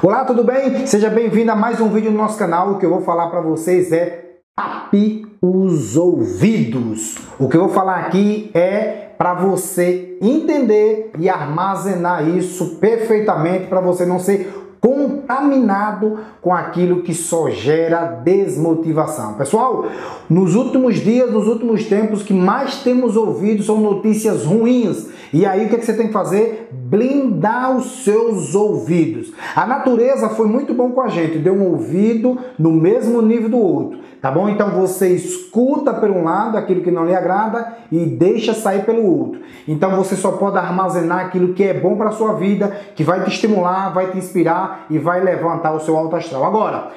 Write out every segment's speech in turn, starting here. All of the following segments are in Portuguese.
Olá, tudo bem? Seja bem-vindo a mais um vídeo no nosso canal. O que eu vou falar para vocês é tape os ouvidos. O que eu vou falar aqui é para você entender e armazenar isso perfeitamente para você não ser contaminado com aquilo que só gera desmotivação. Pessoal, nos últimos dias, nos últimos tempos, que mais temos ouvido são notícias ruins. E aí o que, é que você tem que fazer? Blindar os seus ouvidos. A natureza foi muito bom com a gente, deu um ouvido no mesmo nível do outro. Tá bom? Então você escuta por um lado aquilo que não lhe agrada e deixa sair pelo outro. Então você só pode armazenar aquilo que é bom para sua vida, que vai te estimular, vai te inspirar e vai levantar o seu alto astral. Agora,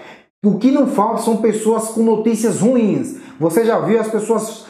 o que não falta são pessoas com notícias ruins. Você já viu as pessoas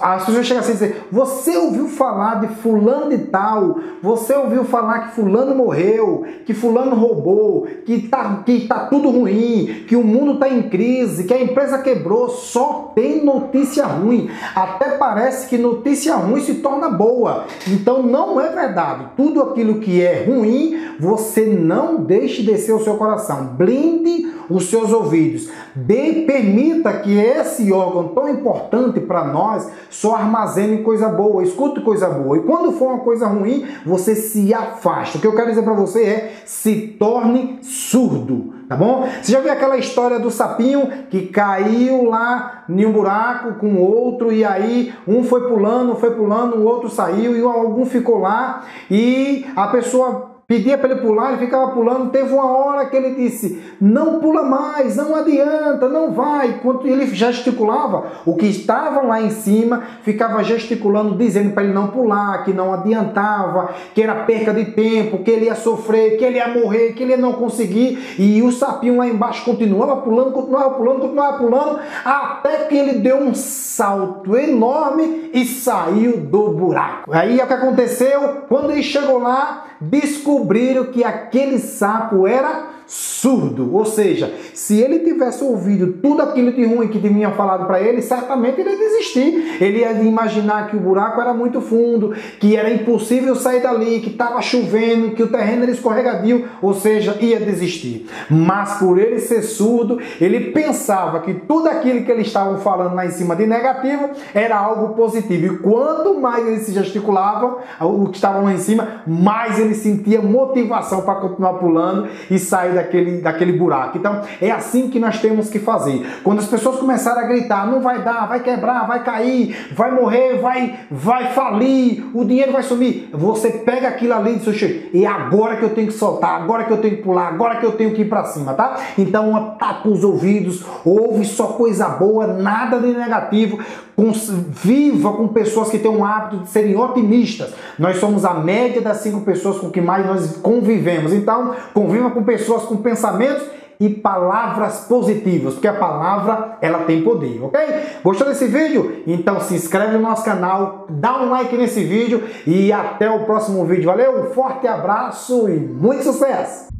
as pessoas chegam assim e dizem: Você ouviu falar de Fulano de Tal? Você ouviu falar que Fulano morreu? Que Fulano roubou? Que tá, que tá tudo ruim? Que o mundo está em crise? Que a empresa quebrou? Só tem notícia ruim. Até parece que notícia ruim se torna boa. Então não é verdade. Tudo aquilo que é ruim, você não deixe descer o seu coração. Blinde os seus ouvidos. Dê, permita que esse órgão tão importante para nós só armazene coisa boa, escute coisa boa. E quando for uma coisa ruim, você se afasta. O que eu quero dizer para você é se torne surdo, tá bom? Você já viu aquela história do sapinho que caiu lá em um buraco com outro e aí um foi pulando, foi pulando, o outro saiu e algum ficou lá e a pessoa pedia para ele pular, ele ficava pulando. Teve uma hora que ele disse: Não pula mais, não adianta, não vai. Enquanto ele gesticulava, o que estava lá em cima ficava gesticulando, dizendo para ele não pular, que não adiantava, que era perca de tempo, que ele ia sofrer, que ele ia morrer, que ele ia não conseguir. E o sapinho lá embaixo continuava pulando, continuava pulando, continuava pulando, até que ele deu um salto enorme e saiu do buraco. Aí o que aconteceu? Quando ele chegou lá, descobriram que aquele sapo era surdo. Ou seja, se ele tivesse ouvido tudo aquilo de ruim que tinha falado para ele, certamente ele ia desistir. Ele ia imaginar que o buraco era muito fundo, que era impossível sair dali, que estava chovendo, que o terreno era escorregadio, ou seja, ia desistir. Mas por ele ser surdo, ele pensava que tudo aquilo que eles estavam falando lá em cima de negativo era algo positivo. E quanto mais ele se gesticulava, o que estava lá em cima, mais ele sentia motivação para continuar pulando e sair daquele, daquele buraco. Então, é assim que nós temos que fazer. Quando as pessoas começarem a gritar, não vai dar, vai quebrar, vai cair, vai morrer, vai, vai falir, o dinheiro vai sumir, você pega aquilo ali e diz, e é agora que eu tenho que soltar, agora que eu tenho que pular, agora que eu tenho que ir para cima, tá? Então, tapa os ouvidos, ouve só coisa boa, nada de negativo, com, viva com pessoas que têm um hábito de serem otimistas. Nós somos a média das cinco pessoas com que mais nós convivemos. Então, conviva com pessoas com pensamentos e palavras positivas, porque a palavra ela tem poder, ok? Gostou desse vídeo? Então se inscreve no nosso canal, dá um like nesse vídeo e até o próximo vídeo. Valeu, um forte abraço e muito sucesso!